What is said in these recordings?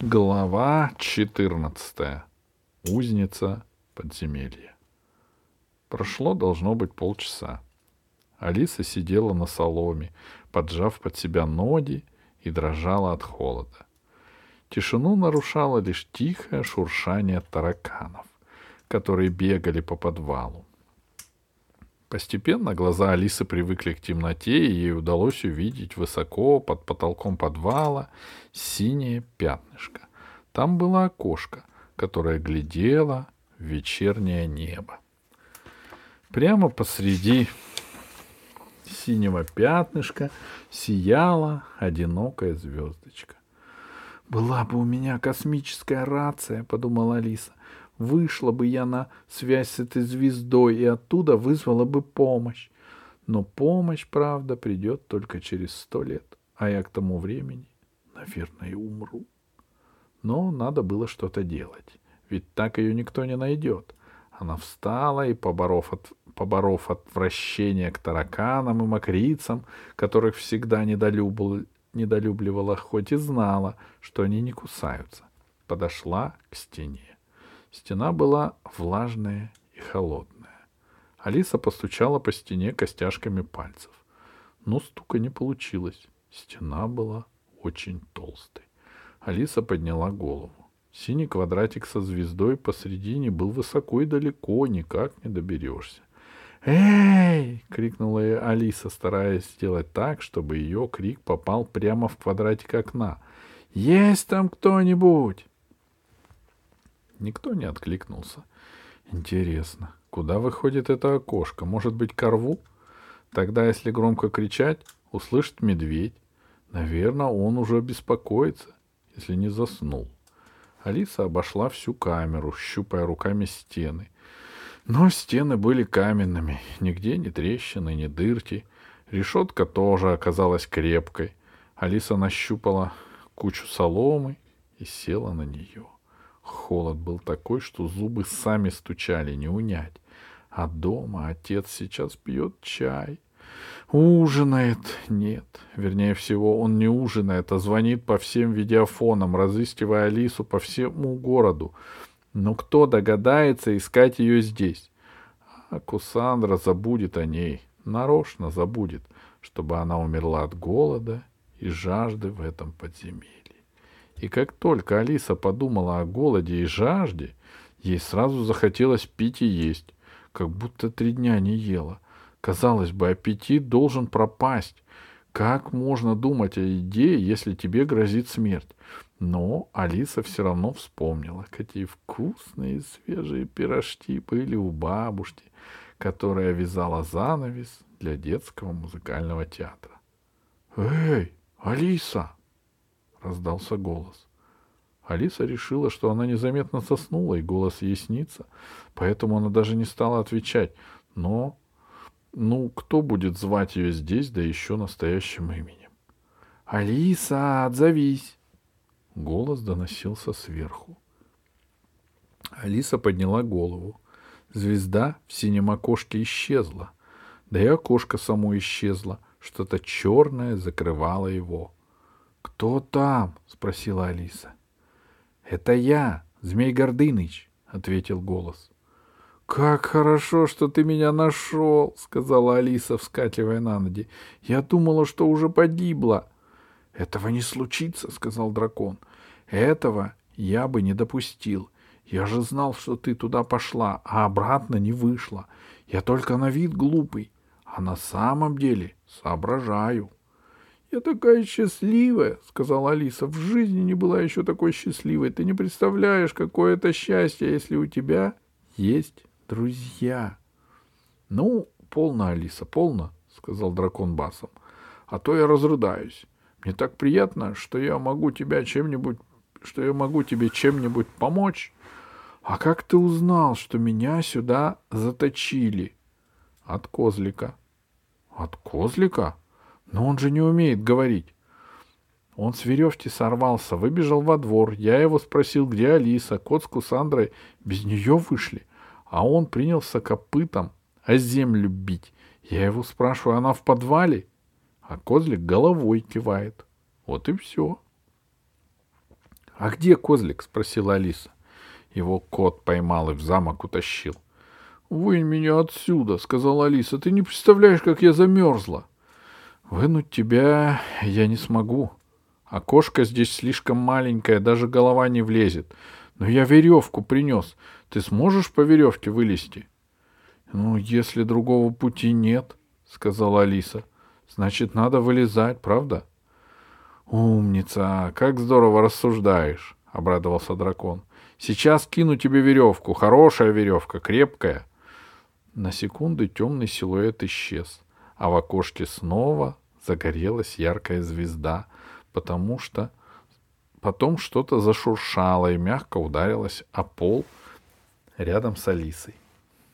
Глава 14. Узница подземелья. Прошло должно быть полчаса. Алиса сидела на соломе, поджав под себя ноги и дрожала от холода. Тишину нарушало лишь тихое шуршание тараканов, которые бегали по подвалу. Постепенно глаза Алисы привыкли к темноте, и ей удалось увидеть высоко под потолком подвала синее пятнышко. Там было окошко, которое глядело в вечернее небо. Прямо посреди синего пятнышка сияла одинокая звездочка. «Была бы у меня космическая рация», — подумала Алиса. Вышла бы я на связь с этой звездой и оттуда вызвала бы помощь. Но помощь, правда, придет только через сто лет, а я к тому времени, наверное, умру. Но надо было что-то делать, ведь так ее никто не найдет. Она встала и, поборов, от, поборов отвращение к тараканам и мокрицам, которых всегда недолюбл, недолюбливала, хоть и знала, что они не кусаются, подошла к стене. Стена была влажная и холодная. Алиса постучала по стене костяшками пальцев. Но стука не получилось. Стена была очень толстой. Алиса подняла голову. Синий квадратик со звездой посредине был высоко и далеко, никак не доберешься. «Эй!» — крикнула Алиса, стараясь сделать так, чтобы ее крик попал прямо в квадратик окна. «Есть там кто-нибудь?» Никто не откликнулся. Интересно, куда выходит это окошко? Может быть, ко рву? Тогда, если громко кричать, услышит медведь. Наверное, он уже беспокоится, если не заснул. Алиса обошла всю камеру, щупая руками стены. Но стены были каменными, нигде ни трещины, ни дырки. Решетка тоже оказалась крепкой. Алиса нащупала кучу соломы и села на нее. Холод был такой, что зубы сами стучали, не унять. А дома отец сейчас пьет чай. Ужинает. Нет, вернее всего, он не ужинает, а звонит по всем видеофонам, разыскивая Алису по всему городу. Но кто догадается искать ее здесь? А Кусандра забудет о ней, нарочно забудет, чтобы она умерла от голода и жажды в этом подземелье. И как только Алиса подумала о голоде и жажде, ей сразу захотелось пить и есть, как будто три дня не ела. Казалось бы, аппетит должен пропасть. Как можно думать о еде, если тебе грозит смерть? Но Алиса все равно вспомнила, какие вкусные свежие пирожки были у бабушки, которая вязала занавес для детского музыкального театра. «Эй, Алиса!» Раздался голос. Алиса решила, что она незаметно соснула, и голос ей снится, поэтому она даже не стала отвечать. Но, ну, кто будет звать ее здесь, да еще настоящим именем? «Алиса, отзовись!» Голос доносился сверху. Алиса подняла голову. Звезда в синем окошке исчезла. Да и окошко само исчезло. Что-то черное закрывало его. «Кто там?» — спросила Алиса. «Это я, Змей Гордыныч», — ответил голос. «Как хорошо, что ты меня нашел», — сказала Алиса, вскакивая на ноги. «Я думала, что уже погибла». «Этого не случится», — сказал дракон. «Этого я бы не допустил. Я же знал, что ты туда пошла, а обратно не вышла. Я только на вид глупый, а на самом деле соображаю». «Я такая счастливая», — сказала Алиса. «В жизни не была еще такой счастливой. Ты не представляешь, какое это счастье, если у тебя есть друзья». «Ну, полно, Алиса, полно», — сказал дракон басом. «А то я разрыдаюсь. Мне так приятно, что я могу тебя чем-нибудь, что я могу тебе чем-нибудь помочь. А как ты узнал, что меня сюда заточили?» «От козлика». «От козлика?» Но он же не умеет говорить. Он с веревки сорвался, выбежал во двор. Я его спросил, где Алиса. Кот с Кусандрой без нее вышли. А он принялся копытом о землю бить. Я его спрашиваю, она в подвале? А козлик головой кивает. Вот и все. — А где козлик? — спросила Алиса. Его кот поймал и в замок утащил. — Вынь меня отсюда, — сказала Алиса. — Ты не представляешь, как я замерзла. — Вынуть тебя я не смогу. Окошко здесь слишком маленькое, даже голова не влезет. Но я веревку принес. Ты сможешь по веревке вылезти? — Ну, если другого пути нет, — сказала Алиса. — Значит, надо вылезать, правда? — Умница! Как здорово рассуждаешь! — обрадовался дракон. — Сейчас кину тебе веревку. Хорошая веревка, крепкая. На секунду темный силуэт исчез, а в окошке снова загорелась яркая звезда, потому что потом что-то зашуршало и мягко ударилось о пол рядом с Алисой.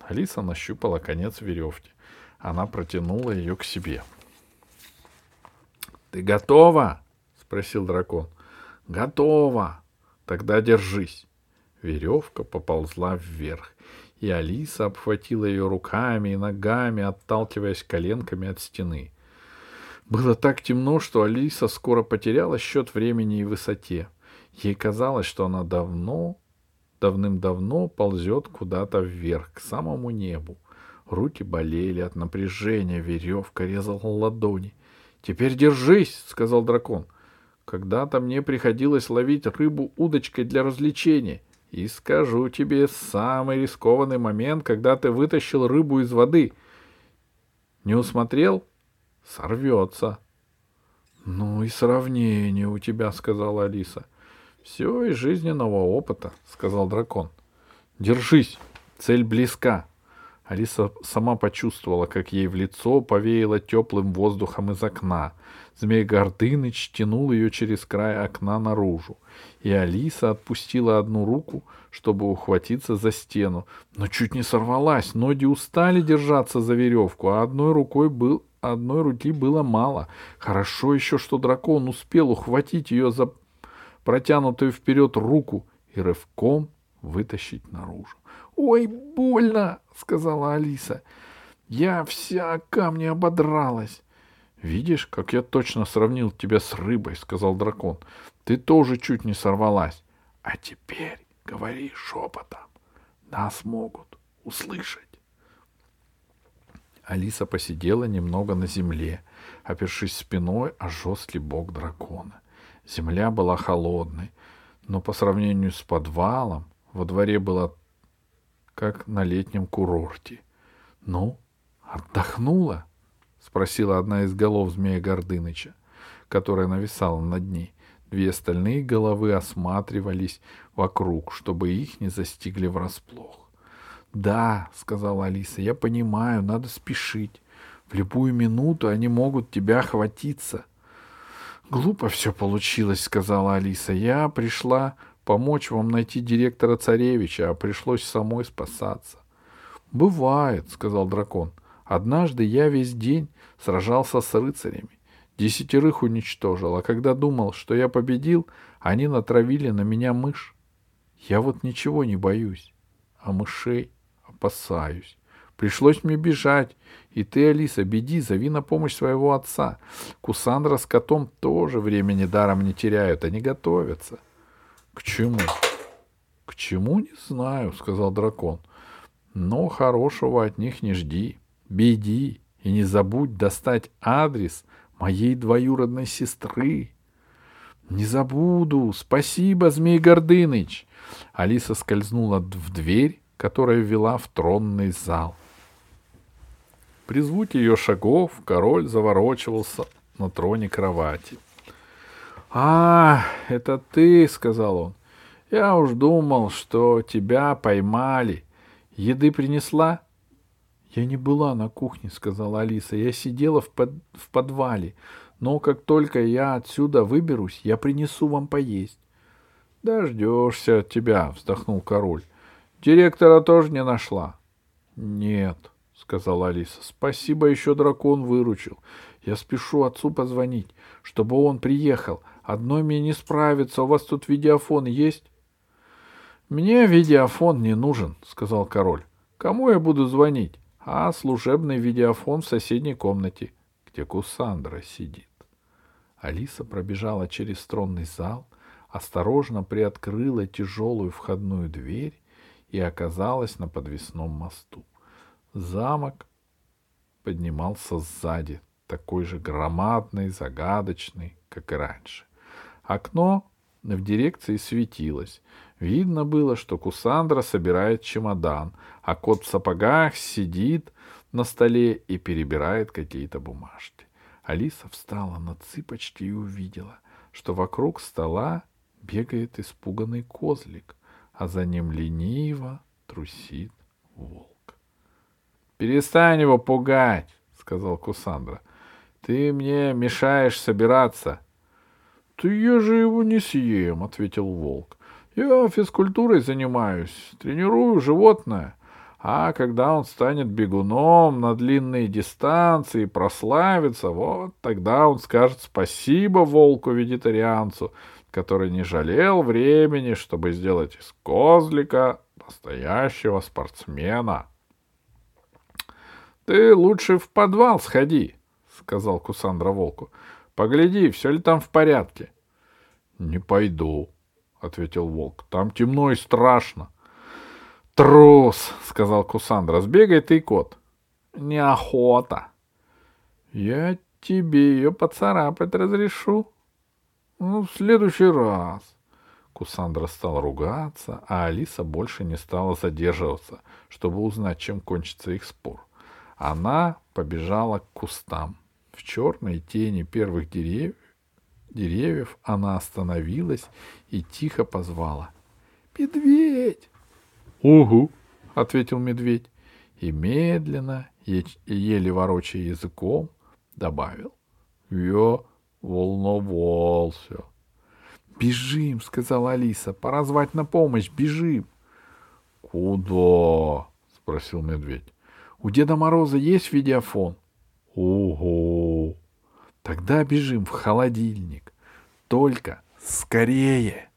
Алиса нащупала конец веревки. Она протянула ее к себе. — Ты готова? — спросил дракон. — Готова. Тогда держись. Веревка поползла вверх, и Алиса обхватила ее руками и ногами, отталкиваясь коленками от стены. Было так темно, что Алиса скоро потеряла счет времени и высоте. Ей казалось, что она давно, давным-давно ползет куда-то вверх, к самому небу. Руки болели от напряжения, веревка резала ладони. «Теперь держись!» — сказал дракон. «Когда-то мне приходилось ловить рыбу удочкой для развлечения. И скажу тебе, самый рискованный момент, когда ты вытащил рыбу из воды. Не усмотрел? Сорвется. — Ну и сравнение у тебя, — сказала Алиса. — Все из жизненного опыта, — сказал дракон. — Держись, цель близка. Алиса сама почувствовала, как ей в лицо повеяло теплым воздухом из окна. Змей Гордыныч тянул ее через край окна наружу. И Алиса отпустила одну руку, чтобы ухватиться за стену. Но чуть не сорвалась. Ноги устали держаться за веревку, а одной рукой был одной руки было мало. Хорошо еще, что дракон успел ухватить ее за протянутую вперед руку и рывком вытащить наружу. «Ой, больно!» — сказала Алиса. «Я вся камни ободралась». «Видишь, как я точно сравнил тебя с рыбой», — сказал дракон. «Ты тоже чуть не сорвалась. А теперь говори шепотом. Нас могут услышать». Алиса посидела немного на земле, опершись спиной о жесткий бок дракона. Земля была холодной, но по сравнению с подвалом во дворе было как на летнем курорте. — Ну, отдохнула? — спросила одна из голов змея Гордыныча, которая нависала над ней. Две остальные головы осматривались вокруг, чтобы их не застигли врасплох. Да, сказала Алиса, я понимаю, надо спешить. В любую минуту они могут тебя хватиться. Глупо все получилось, сказала Алиса. Я пришла помочь вам найти директора царевича, а пришлось самой спасаться. Бывает, сказал дракон. Однажды я весь день сражался с рыцарями. Десятерых уничтожил, а когда думал, что я победил, они натравили на меня мышь. Я вот ничего не боюсь, а мышей опасаюсь. Пришлось мне бежать. И ты, Алиса, беди, зови на помощь своего отца. Кусандра с котом тоже времени даром не теряют, они готовятся. — К чему? — К чему, не знаю, — сказал дракон. — Но хорошего от них не жди. Беди и не забудь достать адрес моей двоюродной сестры. — Не забуду. Спасибо, Змей Гордыныч. Алиса скользнула в дверь которая вела в тронный зал. При звуке ее шагов король заворочивался на троне кровати. — А, это ты, — сказал он. — Я уж думал, что тебя поймали. Еды принесла? — Я не была на кухне, — сказала Алиса. — Я сидела в, под... в подвале. Но как только я отсюда выберусь, я принесу вам поесть. — Дождешься от тебя, — вздохнул король. Директора тоже не нашла? Нет, сказала Алиса. Спасибо, еще дракон выручил. Я спешу отцу позвонить, чтобы он приехал. Одной мне не справиться. У вас тут видеофон есть? Мне видеофон не нужен, сказал король. Кому я буду звонить? А служебный видеофон в соседней комнате, где Кусандра сидит. Алиса пробежала через тронный зал, осторожно приоткрыла тяжелую входную дверь и оказалась на подвесном мосту. Замок поднимался сзади, такой же громадный, загадочный, как и раньше. Окно в дирекции светилось. Видно было, что Кусандра собирает чемодан, а кот в сапогах сидит на столе и перебирает какие-то бумажки. Алиса встала на цыпочки и увидела, что вокруг стола бегает испуганный козлик, а за ним лениво трусит волк. — Перестань его пугать, — сказал Кусандра. — Ты мне мешаешь собираться. — Ты я же его не съем, — ответил волк. — Я физкультурой занимаюсь, тренирую животное. А когда он станет бегуном на длинные дистанции и прославится, вот тогда он скажет спасибо волку-вегетарианцу, который не жалел времени, чтобы сделать из козлика настоящего спортсмена. — Ты лучше в подвал сходи, — сказал Кусандра волку. — Погляди, все ли там в порядке. — Не пойду, — ответил волк. — Там темно и страшно. — Трус, — сказал Кусандра. — Сбегай ты, кот. — Неохота. — Я тебе ее поцарапать разрешу, ну, в следующий раз. Кусандра стал ругаться, а Алиса больше не стала задерживаться, чтобы узнать, чем кончится их спор. Она побежала к кустам. В черной тени первых деревьев, деревьев она остановилась и тихо позвала. «Медведь!» «Угу!» — ответил медведь и медленно, еле ворочая языком, добавил. «Я волновался. «Бежим!» — сказала Алиса. «Пора звать на помощь! Бежим!» «Куда?» — спросил медведь. «У Деда Мороза есть видеофон?» «Ого!» «Тогда бежим в холодильник. Только скорее!»